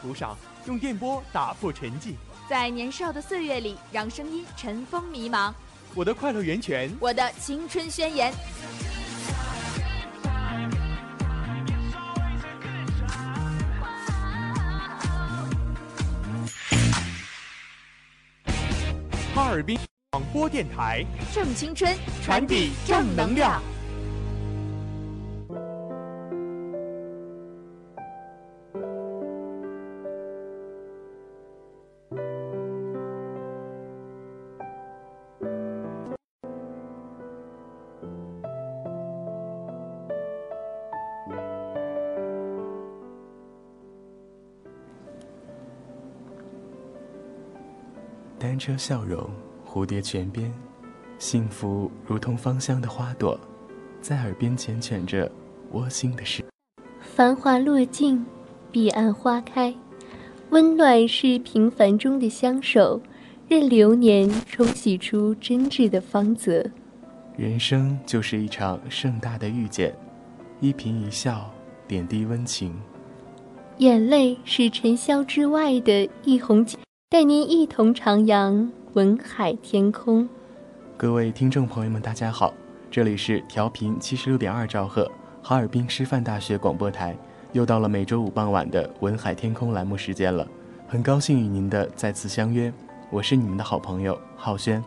途上用电波打破沉寂。在年少的岁月里，让声音尘封迷茫。我的快乐源泉，我的青春宣言。哈尔滨广播电台，正青春，传递正能量。单车笑容，蝴蝶泉边，幸福如同芳香的花朵，在耳边缱绻着窝心的事。繁华落尽，彼岸花开，温暖是平凡中的相守，任流年冲洗出真挚的芳泽。人生就是一场盛大的遇见，一颦一笑，点滴温情。眼泪是尘嚣之外的一泓情，带您一同徜徉文海天空。各位听众朋友们，大家好，这里是调频七十六点二兆赫，哈尔滨师范大学广播台，又到了每周五傍晚的文海天空栏目时间了，很高兴与您的再次相约，我是你们的好朋友浩轩，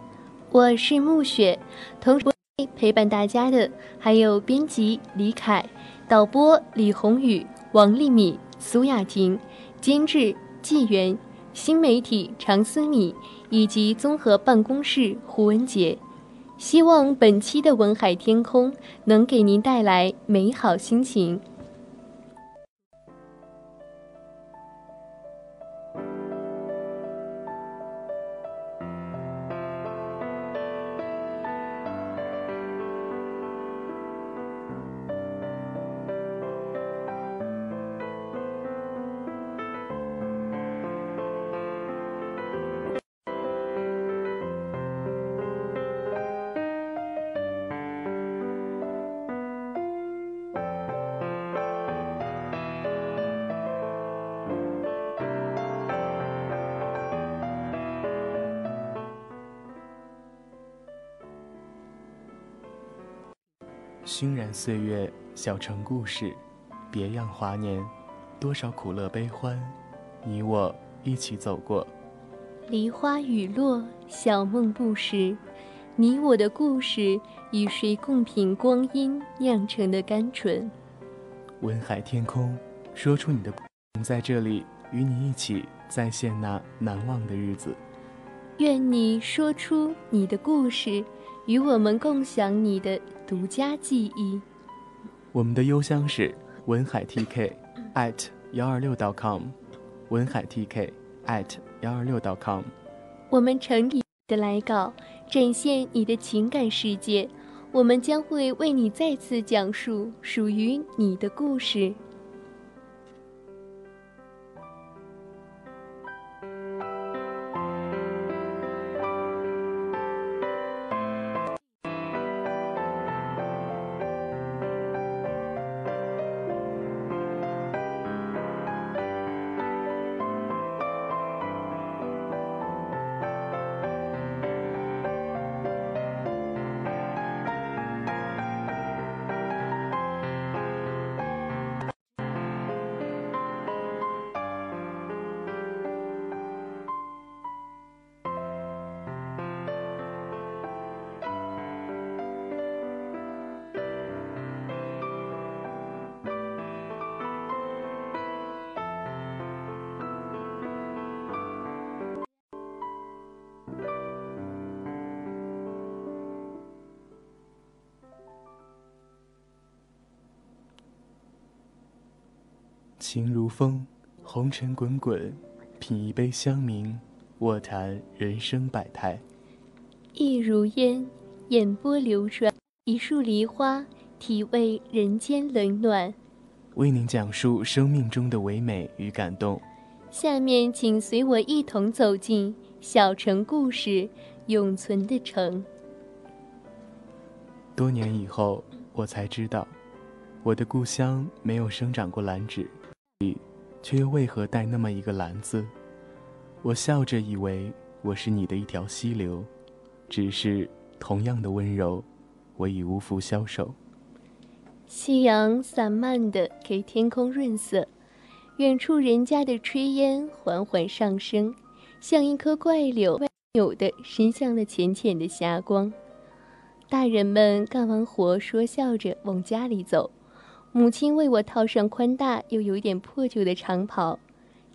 我是暮雪，同时陪伴大家的还有编辑李凯、导播李宏宇、王丽敏、苏雅婷、监制纪元、新媒体常思米以及综合办公室胡文杰。希望本期的文海天空能给您带来美好心情。熏染岁月，小城故事，别样华年，多少苦乐悲欢，你我一起走过。梨花雨落，小梦不识，你我的故事与谁共品光阴酿成的甘醇？文海天空，说出你的，在这里与你一起再现那难忘的日子。愿你说出你的故事，与我们共享你的独家记忆。我们的邮箱是文海 TK at 幺二六 .com，文海 TK at 幺二六 .com。我们诚意的来稿，展现你的情感世界。我们将会为你再次讲述属于你的故事。情如风，红尘滚滚，品一杯香茗，卧谈人生百态。意如烟，眼波流转，一束梨花，体味人间冷暖。为您讲述生命中的唯美与感动。下面，请随我一同走进小城故事永存的城。多年以后，我才知道，我的故乡没有生长过兰芷，却又为何带那么一个“兰”字？我笑着以为我是你的一条溪流，只是同样的温柔，我已无福消受。夕阳散漫的给天空润色，远处人家的炊烟缓缓上升，像一棵怪柳，扭的伸向了浅浅的霞光。大人们干完活，说笑着往家里走。母亲为我套上宽大又有点破旧的长袍，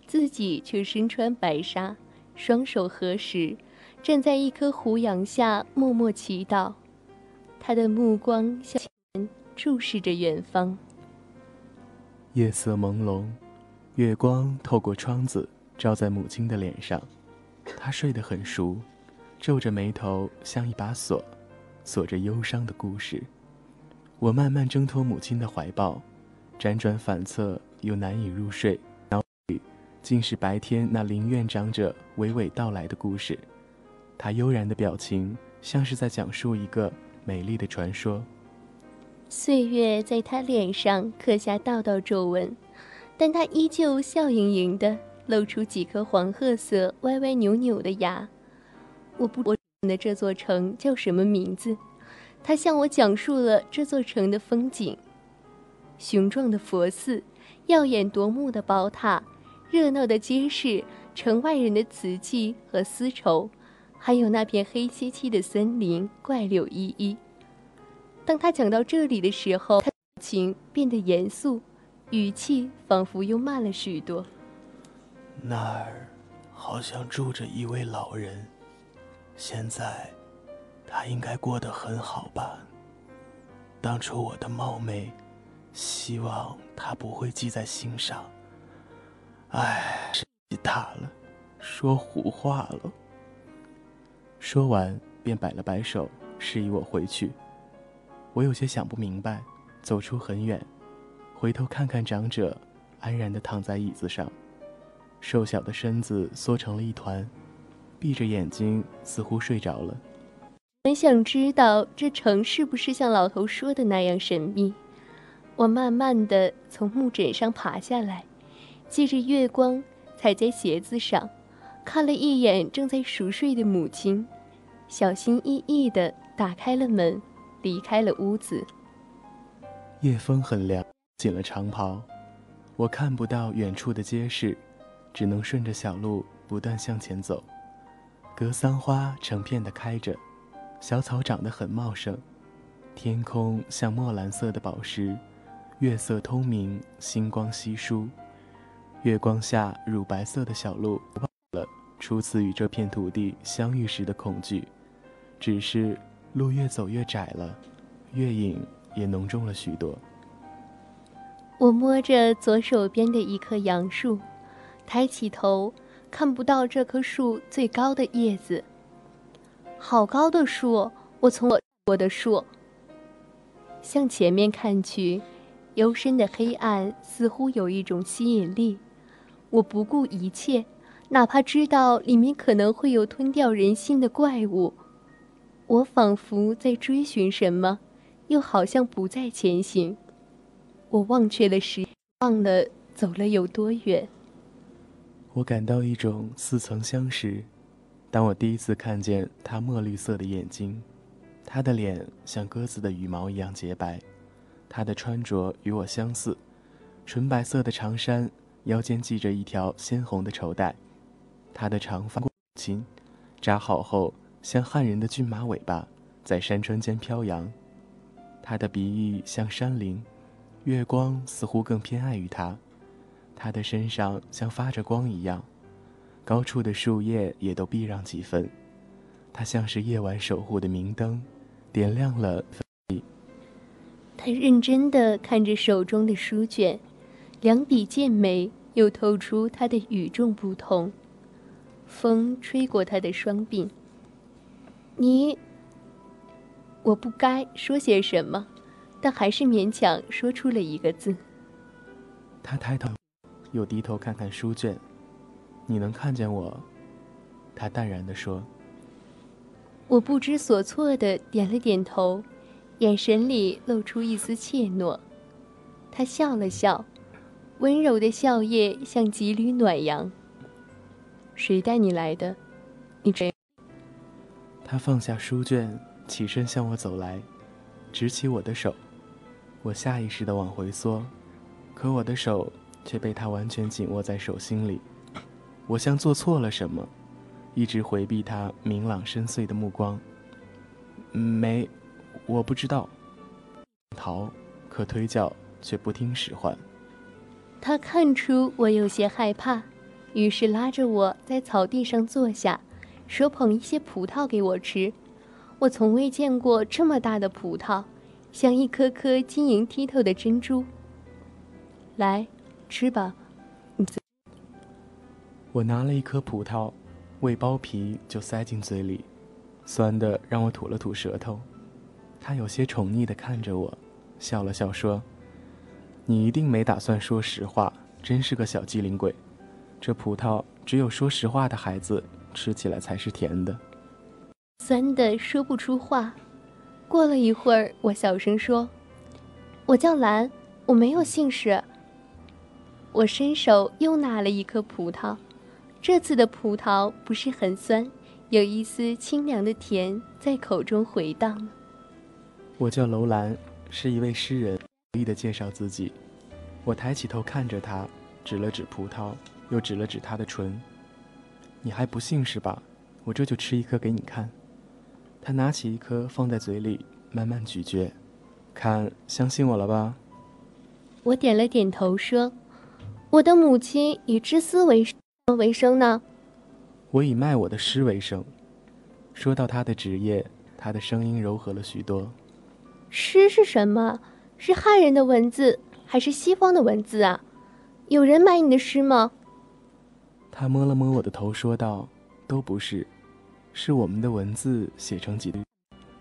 自己却身穿白纱，双手合十，站在一棵胡杨下默默祈祷。他的目光向前注视着远方。夜色朦胧，月光透过窗子照在母亲的脸上，她睡得很熟，皱着眉头，像一把锁。锁着忧伤的故事，我慢慢挣脱母亲的怀抱，辗转反侧又难以入睡，脑里竟是白天那林院长者娓娓道来的故事。他悠然的表情，像是在讲述一个美丽的传说。岁月在他脸上刻下道道皱纹，但他依旧笑盈盈的，露出几颗黄褐色、歪歪扭扭的牙。我不我。的这座城叫什么名字？他向我讲述了这座城的风景：雄壮的佛寺，耀眼夺目的宝塔，热闹的街市，城外人的瓷器和丝绸，还有那片黑漆漆的森林，怪柳依依。当他讲到这里的时候，他表情变得严肃，语气仿佛又慢了许多。那儿好像住着一位老人。现在，他应该过得很好吧？当初我的冒昧，希望他不会记在心上。唉，年纪大了，说胡话了。说完，便摆了摆手，示意我回去。我有些想不明白，走出很远，回头看看长者，安然地躺在椅子上，瘦小的身子缩成了一团。闭着眼睛，似乎睡着了。很想知道这城是不是像老头说的那样神秘。我慢慢的从木枕上爬下来，借着月光踩在鞋子上，看了一眼正在熟睡的母亲，小心翼翼的打开了门，离开了屋子。夜风很凉，紧了长袍，我看不到远处的街市，只能顺着小路不断向前走。格桑花成片的开着，小草长得很茂盛，天空像墨蓝色的宝石，月色通明，星光稀疏，月光下乳白色的小路了初次与这片土地相遇时的恐惧，只是路越走越窄了，月影也浓重了许多。我摸着左手边的一棵杨树，抬起头。看不到这棵树最高的叶子。好高的树！我从我我的树向前面看去，幽深的黑暗似乎有一种吸引力。我不顾一切，哪怕知道里面可能会有吞掉人心的怪物。我仿佛在追寻什么，又好像不再前行。我忘却了时，忘了走了有多远。我感到一种似曾相识。当我第一次看见他墨绿色的眼睛，他的脸像鸽子的羽毛一样洁白，他的穿着与我相似，纯白色的长衫，腰间系着一条鲜红的绸带，他的长发轻，扎好后像汉人的骏马尾巴，在山川间飘扬。他的鼻翼像山林，月光似乎更偏爱于他。他的身上像发着光一样，高处的树叶也都避让几分。它像是夜晚守护的明灯，点亮了。他认真地看着手中的书卷，两笔剑眉，又透出他的与众不同。风吹过他的双鬓。你，我不该说些什么，但还是勉强说出了一个字。他抬头，又低头看看书卷。你能看见我？他淡然地说。我不知所措的点了点头，眼神里露出一丝怯懦。他笑了笑，温柔的笑靥像几缕暖阳。谁带你来的？你谁？他放下书卷，起身向我走来，执起我的手。我下意识地往回缩，可我的手却被他完全紧握在手心里。我像做错了什么。一直回避他明朗深邃的目光。没，我不知道。逃，可腿脚却不听使唤。他看出我有些害怕，于是拉着我在草地上坐下，手捧一些葡萄给我吃。我从未见过这么大的葡萄，像一颗颗晶莹剔透的珍珠。来，吃吧。我拿了一颗葡萄。未剥皮就塞进嘴里，酸的让我吐了吐舌头。他有些宠溺地看着我，笑了笑说：“你一定没打算说实话，真是个小机灵鬼。这葡萄只有说实话的孩子吃起来才是甜的。”酸的说不出话。过了一会儿，我小声说：“我叫兰，我没有姓氏。”我伸手又拿了一颗葡萄。这次的葡萄不是很酸，有一丝清凉的甜在口中回荡。我叫楼兰，是一位诗人，努力地介绍自己。我抬起头看着他，指了指葡萄，又指了指他的唇。你还不信是吧？我这就吃一颗给你看。他拿起一颗放在嘴里，慢慢咀嚼。看，相信我了吧？我点了点头，说：“我的母亲以织丝为生。”为生呢？我以卖我的诗为生。说到他的职业，他的声音柔和了许多。诗是什么？是汉人的文字，还是西方的文字啊？有人买你的诗吗？他摸了摸我的头，说道：“都不是，是我们的文字写成几。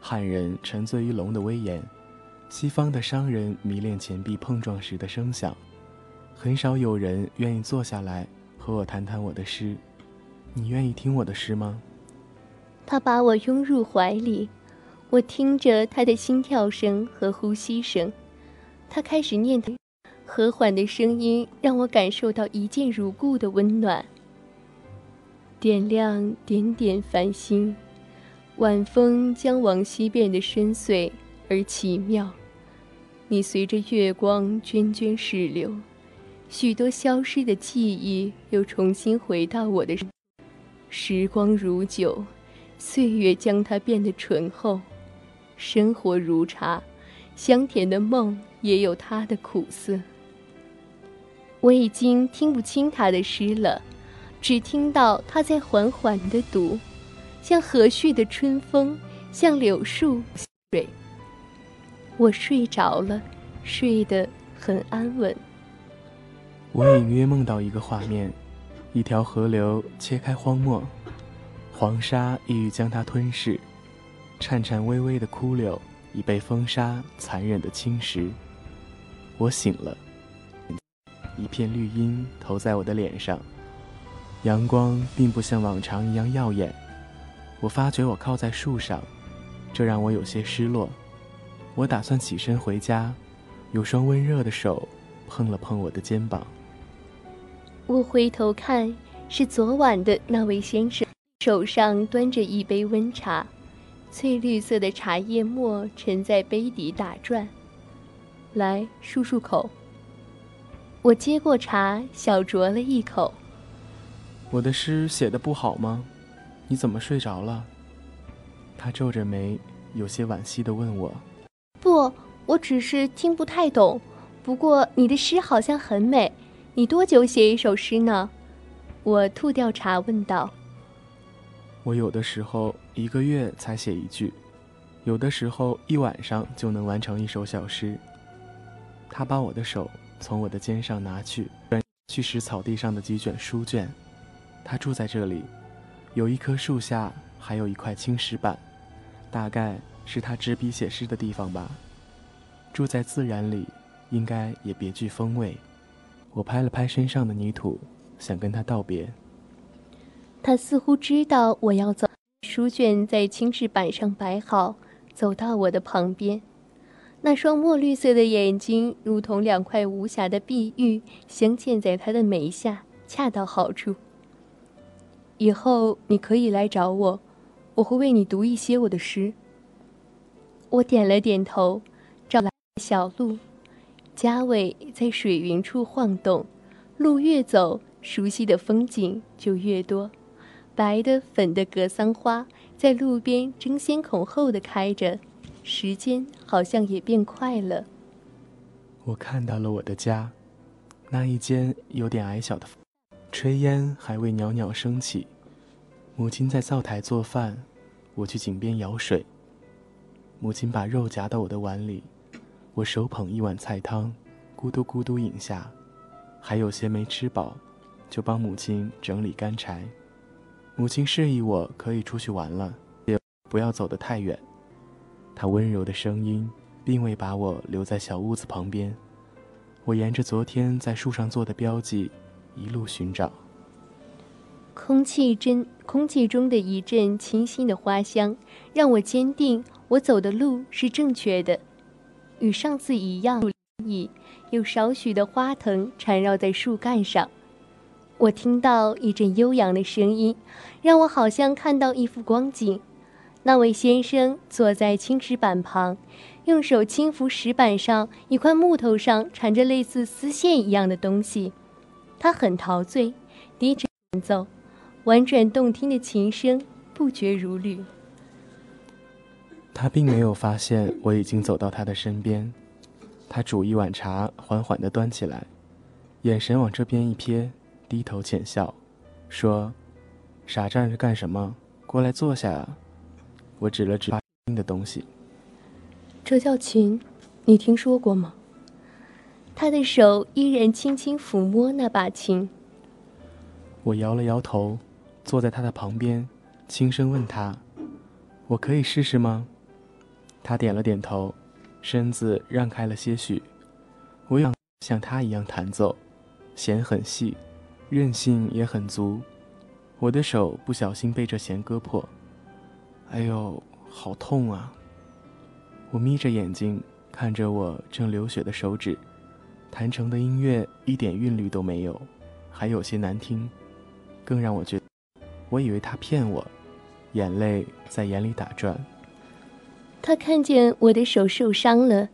汉人沉醉于龙的威严，西方的商人迷恋钱币碰撞时的声响，很少有人愿意坐下来。”和我谈谈我的诗，你愿意听我的诗吗？他把我拥入怀里，我听着他的心跳声和呼吸声。他开始念的，和缓的声音让我感受到一见如故的温暖。点亮点点繁星，晚风将往昔变得深邃而奇妙。你随着月光涓涓逝流。许多消失的记忆又重新回到我的。时光如酒，岁月将它变得醇厚；生活如茶，香甜的梦也有它的苦涩。我已经听不清他的诗了，只听到他在缓缓地读，像和煦的春风，像柳树水。我睡着了，睡得很安稳。我隐约梦到一个画面，一条河流切开荒漠，黄沙意欲将它吞噬，颤颤巍巍的枯柳已被风沙残忍的侵蚀。我醒了，一片绿荫投在我的脸上，阳光并不像往常一样耀眼。我发觉我靠在树上，这让我有些失落。我打算起身回家，有双温热的手碰了碰我的肩膀。我回头看，是昨晚的那位先生，手上端着一杯温茶，翠绿色的茶叶沫沉在杯底打转。来漱漱口。我接过茶，小酌了一口。我的诗写的不好吗？你怎么睡着了？他皱着眉，有些惋惜地问我。不，我只是听不太懂。不过你的诗好像很美。你多久写一首诗呢？我吐掉茶问道。我有的时候一个月才写一句，有的时候一晚上就能完成一首小诗。他把我的手从我的肩上拿去，去拾草地上的几卷书卷。他住在这里，有一棵树下，还有一块青石板，大概是他执笔写诗的地方吧。住在自然里，应该也别具风味。我拍了拍身上的泥土，想跟他道别。他似乎知道我要走，书卷在青石板上摆好，走到我的旁边。那双墨绿色的眼睛，如同两块无瑕的碧玉，镶嵌在他的眉下，恰到好处。以后你可以来找我，我会为你读一些我的诗。我点了点头，找来小路，家尾在水云处晃动，路越走，熟悉的风景就越多。白的、粉的格桑花在路边争先恐后的开着，时间好像也变快了。我看到了我的家，那一间有点矮小的。炊烟还未袅袅升起，母亲在灶台做饭，我去井边舀水。母亲把肉夹到我的碗里，我手捧一碗菜汤，咕嘟咕嘟饮下，还有些没吃饱，就帮母亲整理干柴。母亲示意我可以出去玩了，也不要走得太远。她温柔的声音并未把我留在小屋子旁边，我沿着昨天在树上做的标记。一路寻找，空气真，空气中的一阵清新的花香，让我坚定我走的路是正确的。与上次一样，有少许的花藤缠绕在树干上。我听到一阵悠扬的声音，让我好像看到一幅光景。那位先生坐在青石板旁，用手轻抚石板上一块木头上缠着类似丝线一样的东西。他很陶醉，低着奏，婉转动听的琴声不绝如缕。他并没有发现我已经走到他的身边，他煮一碗茶，缓缓地端起来，眼神往这边一瞥，低头浅笑，说：“傻站着干什么？过来坐下啊！”我指了指发音的东西，这叫琴，你听说过吗？他的手依然轻轻抚摸那把琴。我摇了摇头，坐在他的旁边，轻声问他：“我可以试试吗？”他点了点头，身子让开了些许。我想像他一样弹奏，弦很细，韧性也很足。我的手不小心被这弦割破，哎呦，好痛啊！我眯着眼睛看着我正流血的手指。弹成的音乐一点韵律都没有，还有些难听，更让我觉，我以为他骗我，眼泪在眼里打转。他看见我的手受伤了，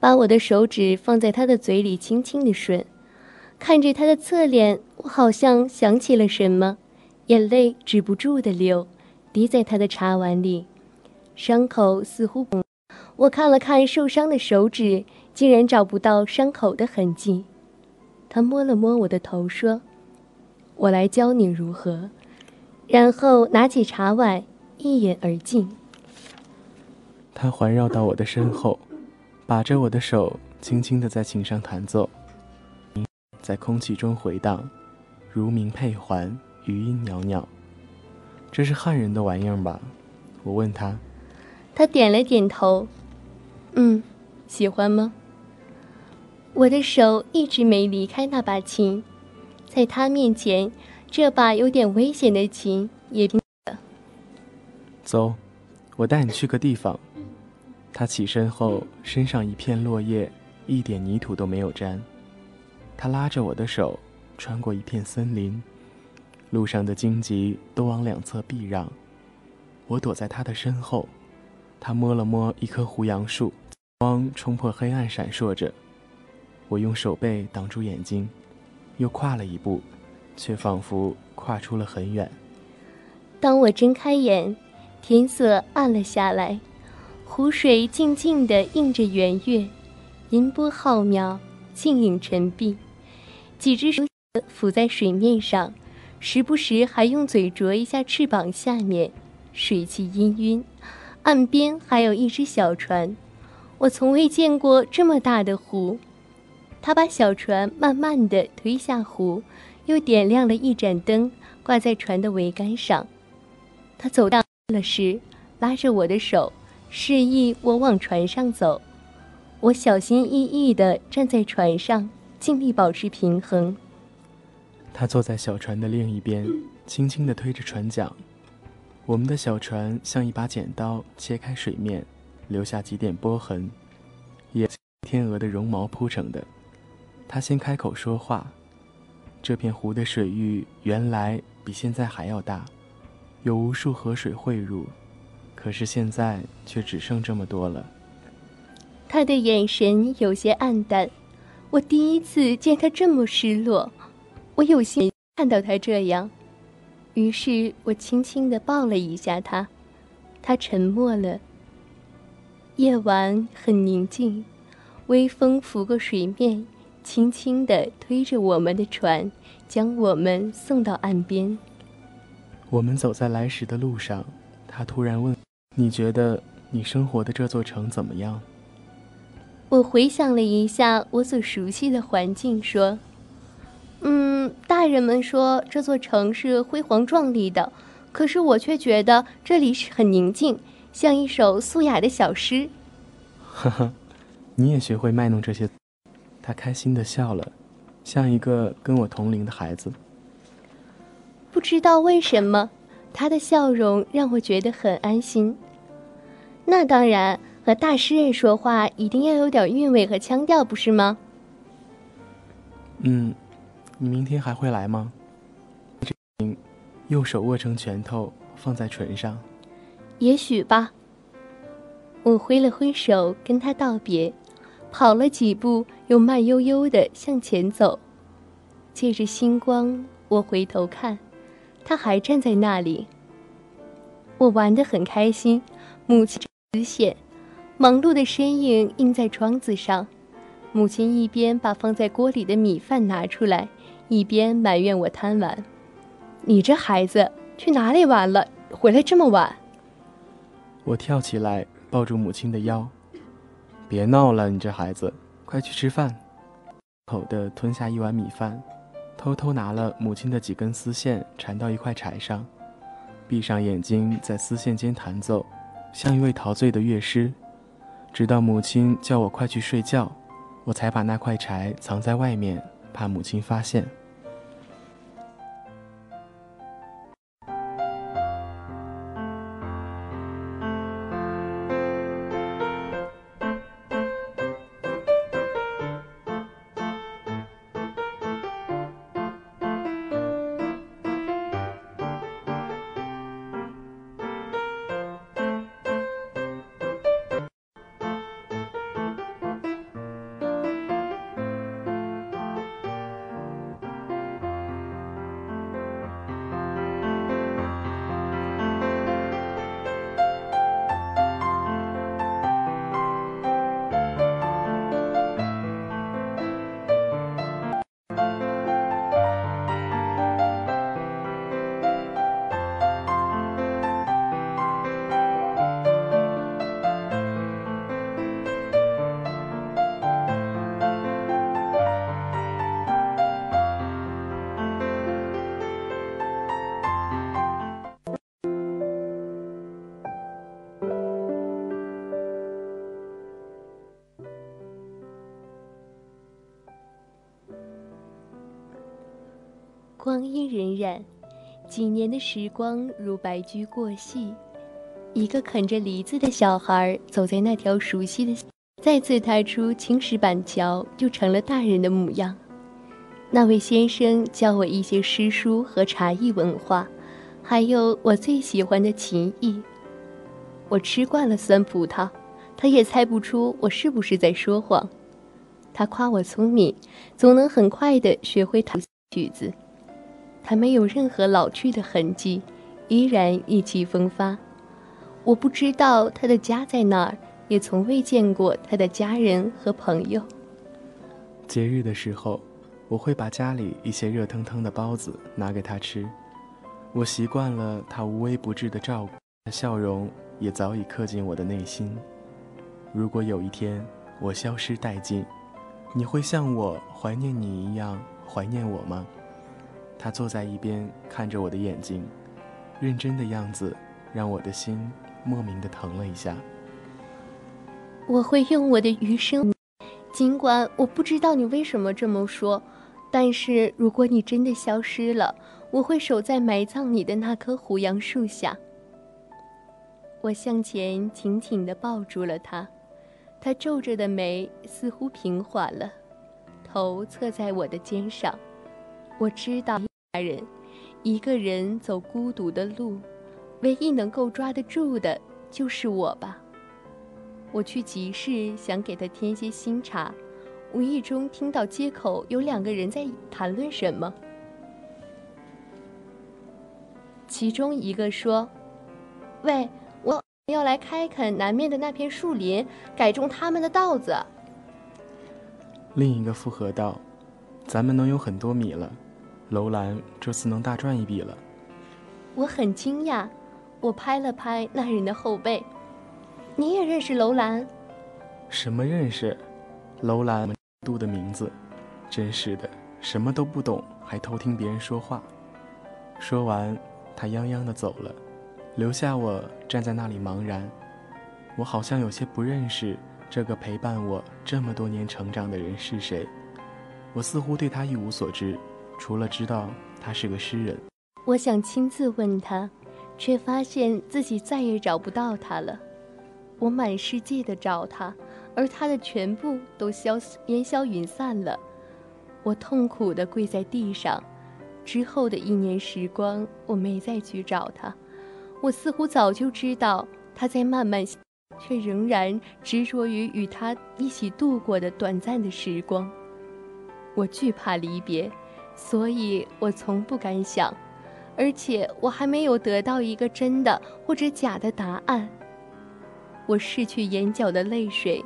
把我的手指放在他的嘴里轻轻的吮，看着他的侧脸，我好像想起了什么，眼泪止不住的流，滴在他的茶碗里，伤口似乎……我看了看受伤的手指。竟然找不到伤口的痕迹，他摸了摸我的头，说：“我来教你如何。”然后拿起茶碗，一饮而尽。他环绕到我的身后，把着我的手，轻轻地在琴上弹奏，在空气中回荡，如鸣佩环，余音袅袅。这是汉人的玩意儿吧？我问他。他点了点头。嗯，喜欢吗？我的手一直没离开那把琴，在他面前，这把有点危险的琴也。走，我带你去个地方。他起身后，身上一片落叶，一点泥土都没有沾。他拉着我的手，穿过一片森林，路上的荆棘都往两侧避让。我躲在他的身后，他摸了摸一棵胡杨树，光冲破黑暗闪烁着。我用手背挡住眼睛，又跨了一步，却仿佛跨出了很远。当我睁开眼，天色暗了下来，湖水静静地映着圆月，银波浩渺，静影沉璧。几只手浮在水面上，时不时还用嘴啄一下翅膀下面，水汽氤氲。岸边还有一只小船，我从未见过这么大的湖。他把小船慢慢地推下湖，又点亮了一盏灯，挂在船的桅杆上。他走到了时，拉着我的手，示意我往船上走。我小心翼翼地站在船上，尽力保持平衡。他坐在小船的另一边，轻轻地推着船桨。我们的小船像一把剪刀，切开水面，留下几点波痕，也天鹅的绒毛铺成的。他先开口说话：“这片湖的水域原来比现在还要大，有无数河水汇入，可是现在却只剩这么多了。”他的眼神有些黯淡，我第一次见他这么失落，我有些看到他这样，于是我轻轻地抱了一下他，他沉默了。夜晚很宁静，微风拂过水面。轻轻地推着我们的船，将我们送到岸边。我们走在来时的路上，他突然问：“你觉得你生活的这座城怎么样？”我回想了一下我所熟悉的环境，说：“嗯，大人们说这座城是辉煌壮丽的，可是我却觉得这里是很宁静，像一首素雅的小诗。”呵呵，你也学会卖弄这些。他开心的笑了，像一个跟我同龄的孩子。不知道为什么，他的笑容让我觉得很安心。那当然，和大诗人说话一定要有点韵味和腔调，不是吗？嗯，你明天还会来吗？右手握成拳头放在唇上。也许吧。我挥了挥手跟他道别。跑了几步，又慢悠悠地向前走。借着星光，我回头看，他还站在那里。我玩得很开心，母亲丝线，忙碌的身影映在窗子上。母亲一边把放在锅里的米饭拿出来，一边埋怨我贪玩：“你这孩子去哪里玩了？回来这么晚。”我跳起来，抱住母亲的腰。别闹了，你这孩子，快去吃饭！口的吞下一碗米饭，偷偷拿了母亲的几根丝线缠到一块柴上，闭上眼睛在丝线间弹奏，像一位陶醉的乐师。直到母亲叫我快去睡觉，我才把那块柴藏在外面，怕母亲发现。光阴荏苒，几年的时光如白驹过隙。一个啃着梨子的小孩走在那条熟悉的，再次踏出青石板桥，就成了大人的模样。那位先生教我一些诗书和茶艺文化，还有我最喜欢的琴艺。我吃惯了酸葡萄，他也猜不出我是不是在说谎。他夸我聪明，总能很快地学会弹曲子。他没有任何老去的痕迹，依然意气风发。我不知道他的家在哪儿，也从未见过他的家人和朋友。节日的时候，我会把家里一些热腾腾的包子拿给他吃。我习惯了他无微不至的照顾，笑容也早已刻进我的内心。如果有一天我消失殆尽，你会像我怀念你一样怀念我吗？他坐在一边看着我的眼睛，认真的样子让我的心莫名的疼了一下。我会用我的余生，尽管我不知道你为什么这么说，但是如果你真的消失了，我会守在埋葬你的那棵胡杨树下。我向前紧紧地抱住了他，他皱着的眉似乎平缓了，头侧在我的肩上。我知道，人一个人走孤独的路，唯一能够抓得住的就是我吧。我去集市想给他添些新茶，无意中听到街口有两个人在谈论什么。其中一个说：“喂，我要来开垦南面的那片树林，改种他们的稻子。”另一个附和道：“咱们能有很多米了，楼兰这次能大赚一笔了。”我很惊讶，我拍了拍那人的后背。你也认识楼兰？什么认识？楼兰度的名字，真是的，什么都不懂，还偷听别人说话。说完，他泱泱的走了，留下我站在那里茫然。我好像有些不认识这个陪伴我这么多年成长的人是谁。我似乎对他一无所知，除了知道他是个诗人。我想亲自问他，却发现自己再也找不到他了。我满世界的找他，而他的全部都消烟消云散了。我痛苦地跪在地上。之后的一年时光，我没再去找他。我似乎早就知道他在慢慢，却仍然执着于与他一起度过的短暂的时光。我惧怕离别，所以我从不敢想，而且我还没有得到一个真的或者假的答案。我拭去眼角的泪水，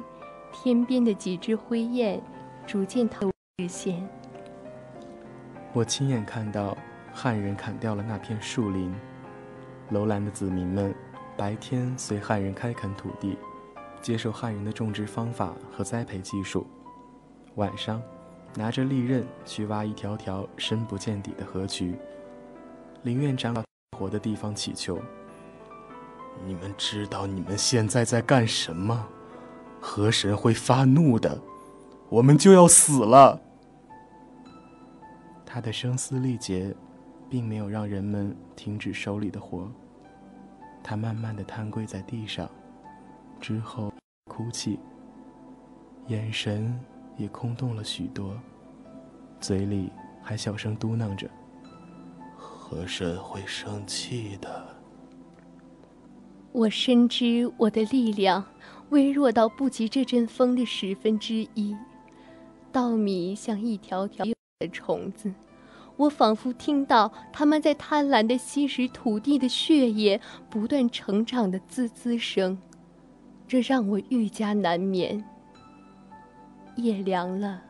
天边的几只灰雁逐渐透视线。我亲眼看到汉人砍掉了那片树林，楼兰的子民们白天随汉人开垦土地，接受汉人的种植方法和栽培技术，晚上拿着利刃去挖一条条深不见底的河渠，林院长老活的地方祈求。你们知道你们现在在干什么？河神会发怒的，我们就要死了。他的声嘶力竭，并没有让人们停止手里的活。他慢慢的瘫跪在地上，之后哭泣，眼神也空洞了许多，嘴里还小声嘟囔着：“河神会生气的。”我深知我的力量微弱到不及这阵风的十分之一，稻米像一条条的虫子，我仿佛听到它们在贪婪地吸食土地的血液不断成长的滋滋声，这让我愈加难眠。夜凉了，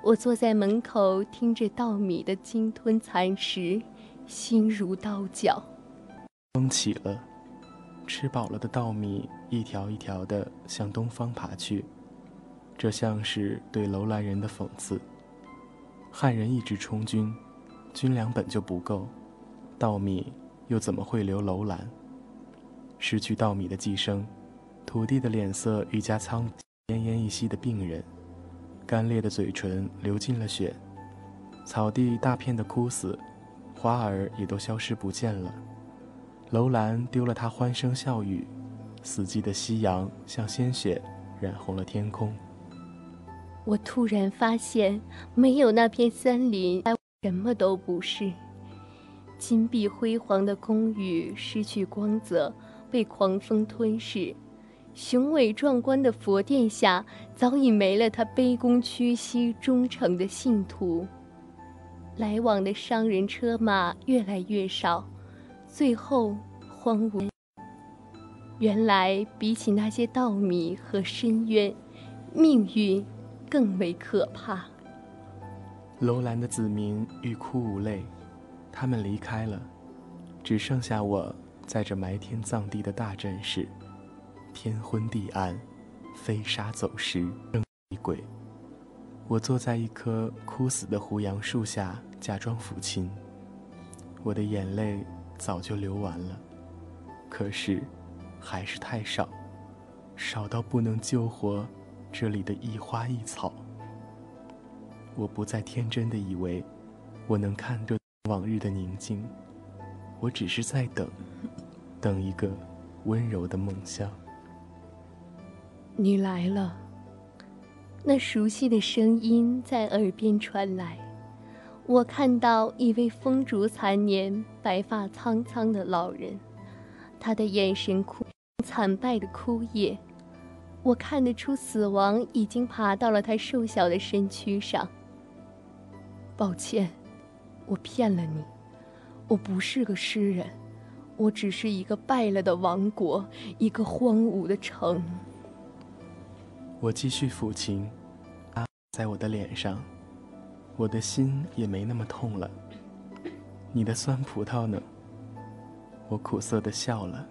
我坐在门口听着稻米的鲸吞蚕食，心如刀绞。风起了。吃饱了的稻米一条一条地向东方爬去，这像是对楼兰人的讽刺。汉人一直充军，军粮本就不够，稻米又怎么会留楼兰？失去稻米的寄生，土地的脸色愈加苍，奄奄一息的病人，干裂的嘴唇流尽了血，草地大片的枯死，花儿也都消失不见了。楼兰丢了它欢声笑语，死寂的夕阳像鲜血染红了天空。我突然发现，没有那片森林，什么都不是。金碧辉煌的宫宇失去光泽，被狂风吞噬；雄伟壮观的佛殿下，早已没了他卑躬屈膝、忠诚的信徒。来往的商人车马越来越少。最后，荒芜。原来，比起那些稻米和深渊，命运更为可怕。楼兰的子民欲哭无泪，他们离开了，只剩下我在这埋天葬地的大阵势，天昏地暗，飞沙走石，鬼。我坐在一棵枯死的胡杨树下，假装抚琴。我的眼泪早就流完了，可是，还是太少，少到不能救活这里的一花一草。我不再天真的以为，我能看着往日的宁静，我只是在等，等一个温柔的梦乡。你来了。那熟悉的声音在耳边传来。我看到一位风烛残年、白发苍苍的老人，他的眼神枯惨败的枯叶。我看得出死亡已经爬到了他瘦小的身躯上。抱歉，我骗了你，我不是个诗人，我只是一个败了的王国，一个荒芜的城。我继续抚琴，啊，在我的脸上，我的心也没那么痛了。你的酸葡萄呢？我苦涩的笑了，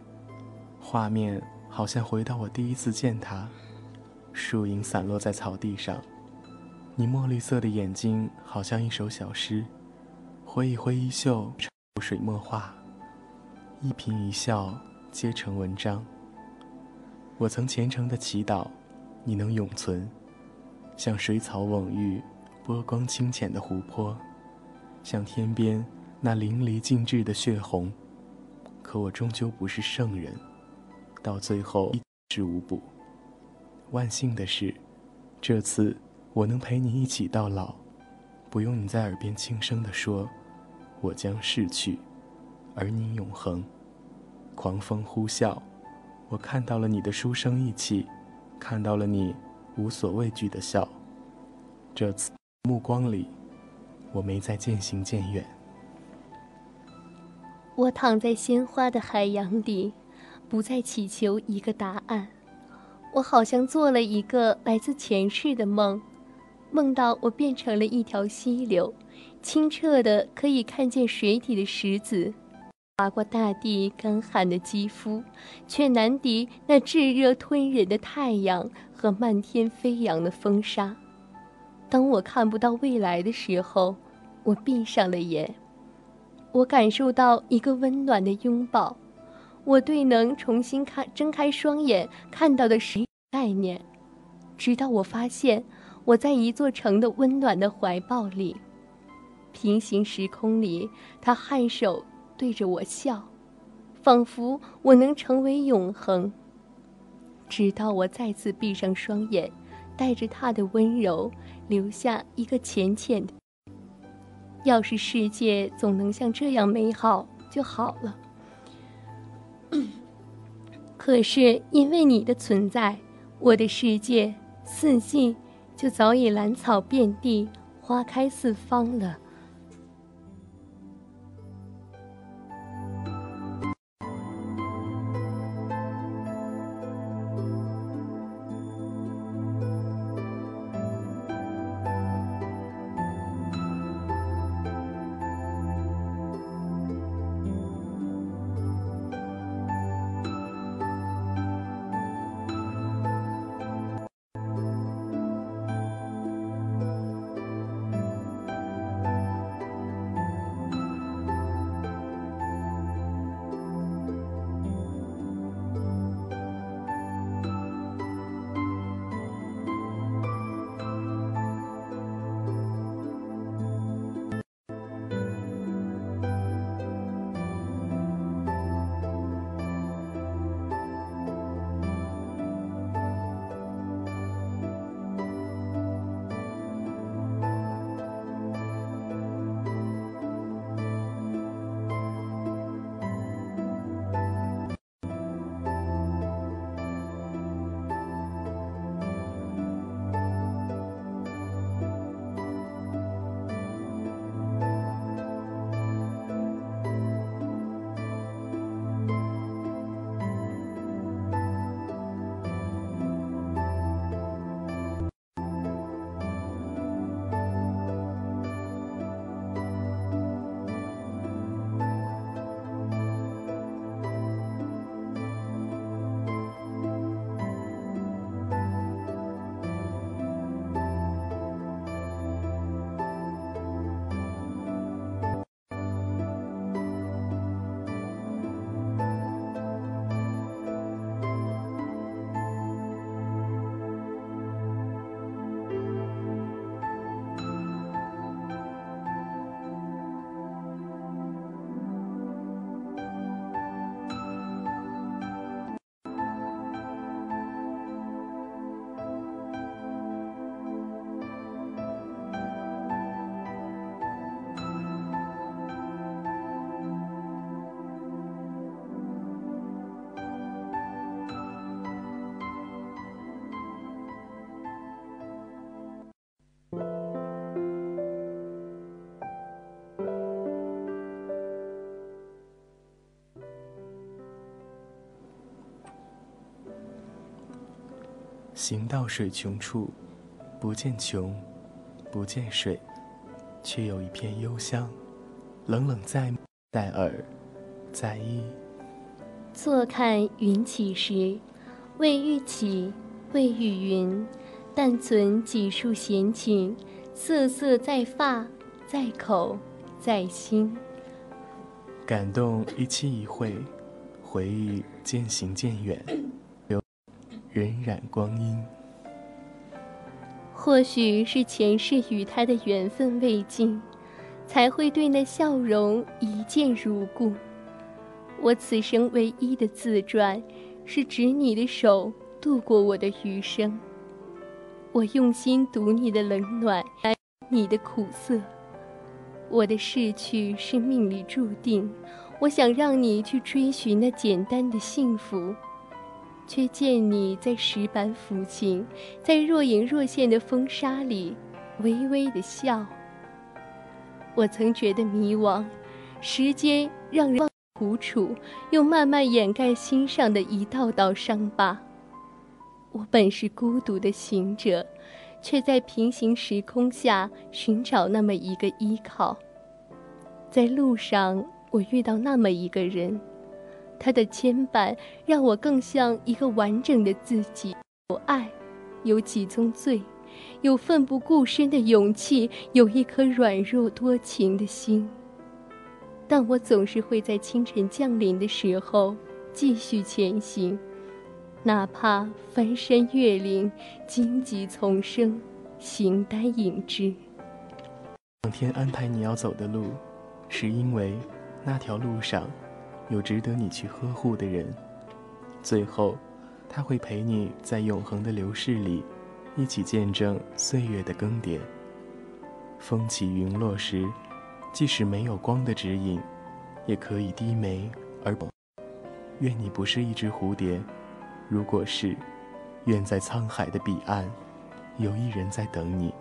画面好像回到我第一次见他，树影散落在草地上，你墨绿色的眼睛好像一首小诗，挥一挥衣袖，水墨画，一颦一笑皆成文章。我曾虔诚的祈祷。你能永存，像水草蓊郁、波光清浅的湖泊，像天边那淋漓尽致的血红。可我终究不是圣人，到最后一事无补。万幸的是，这次我能陪你一起到老，不用你在耳边轻声地说：“我将逝去，而你永恒。”狂风呼啸，我看到了你的书生意气。看到了你无所畏惧的笑，这次目光里，我没再渐行渐远。我躺在鲜花的海洋里，不再祈求一个答案。我好像做了一个来自前世的梦，梦到我变成了一条溪流，清澈的可以看见水底的石子。划过大地干旱的肌肤，却难敌那炙热吞人的太阳和漫天飞扬的风沙。当我看不到未来的时候，我闭上了眼。我感受到一个温暖的拥抱。我对能重新看睁开双眼看到的是概念，直到我发现我在一座城的温暖的怀抱里。平行时空里，他颔首。对着我笑，仿佛我能成为永恒。直到我再次闭上双眼，带着他的温柔，留下一个浅浅的。要是世界总能像这样美好就好了。可是因为你的存在，我的世界四季就早已兰草遍地，花开四方了。行到水穷处，不见穷，不见水，却有一片幽香，冷冷在在耳，在衣。坐看云起时，未遇起，未遇云，但存几束闲情，瑟瑟在发，在口，在心。感动一期一会，回忆渐行渐远，留荏苒光阴。或许是前世与他的缘分未尽，才会对那笑容一见如故。我此生唯一的自传，是指你的手度过我的余生。我用心读你的冷暖，你的苦涩。我的逝去是命里注定，我想让你去追寻那简单的幸福，却见你在石板抚琴，在若隐若现的风沙里微微的笑。我曾觉得迷惘，时间让人。苦楚，又慢慢掩盖心上的一道道伤疤。我本是孤独的行者，却在平行时空下寻找那么一个依靠。在路上，我遇到那么一个人，他的牵绊让我更像一个完整的自己。有爱，有几宗罪，有奋不顾身的勇气，有一颗软弱多情的心。但我总是会在清晨降临的时候继续前行，哪怕翻山越岭、荆棘丛生、形单影只。上天安排你要走的路，是因为那条路上有值得你去呵护的人。最后，他会陪你在永恒的流逝里，一起见证岁月的更迭。风起云落时。即使没有光的指引，也可以低眉而不。愿你不是一只蝴蝶，如果是，愿在沧海的彼岸，有一人在等你。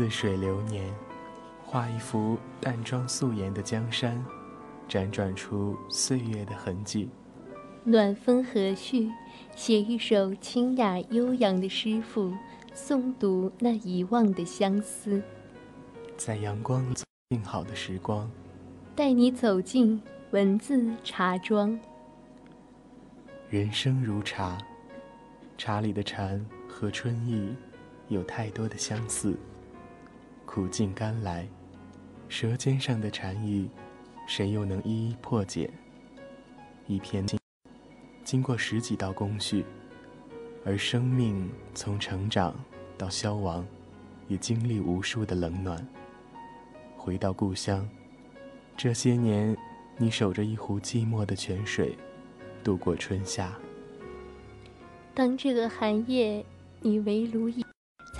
似水流年，画一幅淡妆素颜的江山，辗转出岁月的痕迹。暖风和煦，写一首清雅悠扬的诗赋，诵读那遗忘的相思。在阳光里静好的时光，带你走进文字茶庄。人生如茶，茶里的禅和春意有太多的相似。苦尽甘来，舌尖上的禅意，谁又能一一破解？一篇经经过十几道工序，而生命从成长到消亡，也经历无数的冷暖。回到故乡，这些年，你守着一壶寂寞的泉水，度过春夏。当这个寒夜，你围炉一。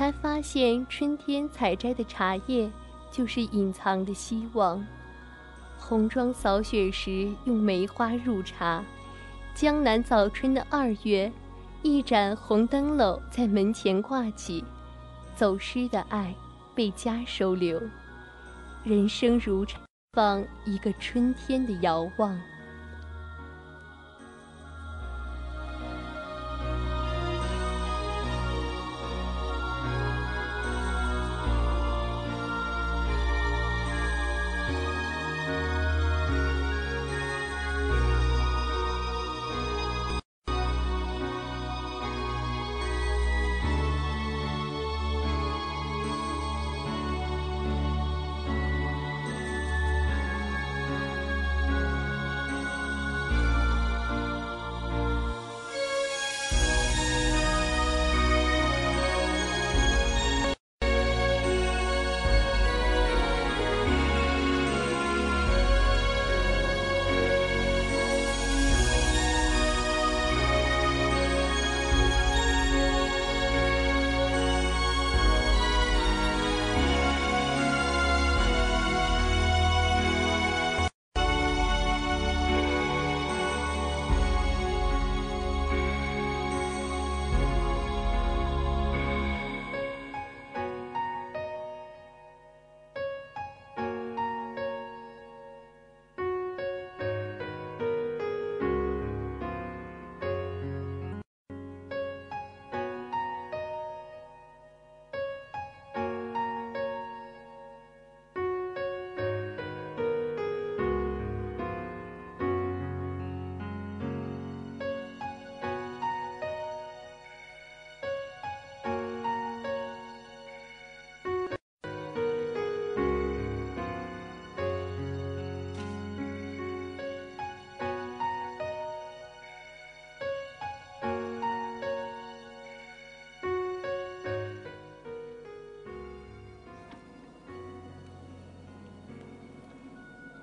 才发现，春天采摘的茶叶就是隐藏的希望。红妆扫雪时，用梅花入茶；江南早春的二月，一盏红灯笼在门前挂起，走失的爱被家收留。人生如茶，放一个春天的遥望。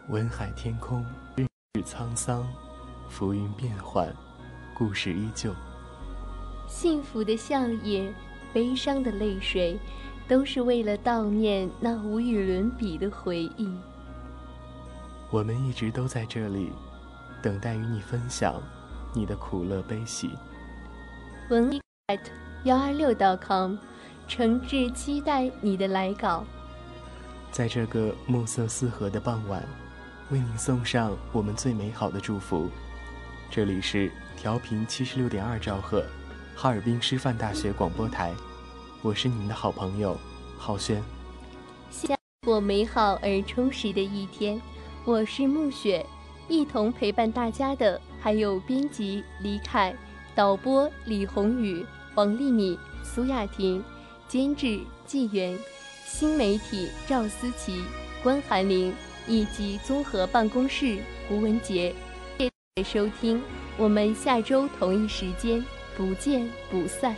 文海天空，日日沧桑，浮云变幻，故事依旧。幸福的笑靥，悲伤的泪水，都是为了悼念那无与伦比的回忆。我们一直都在这里，等待与你分享你的苦乐悲喜。文 at 幺二六 .com，诚挚期待你的来稿。在这个暮色四合的傍晚，为您送上我们最美好的祝福。这里是调频七十六点二兆赫，哈尔滨师范大学广播台，我是你们的好朋友浩轩。下过美好而充实的一天。我是暮雪，一同陪伴大家的还有编辑李凯、导播李宏宇、王丽敏、苏雅婷，监制纪元，新媒体赵思琪、关寒玲以及综合办公室胡文杰。谢谢收听，我们下周同一时间不见不散。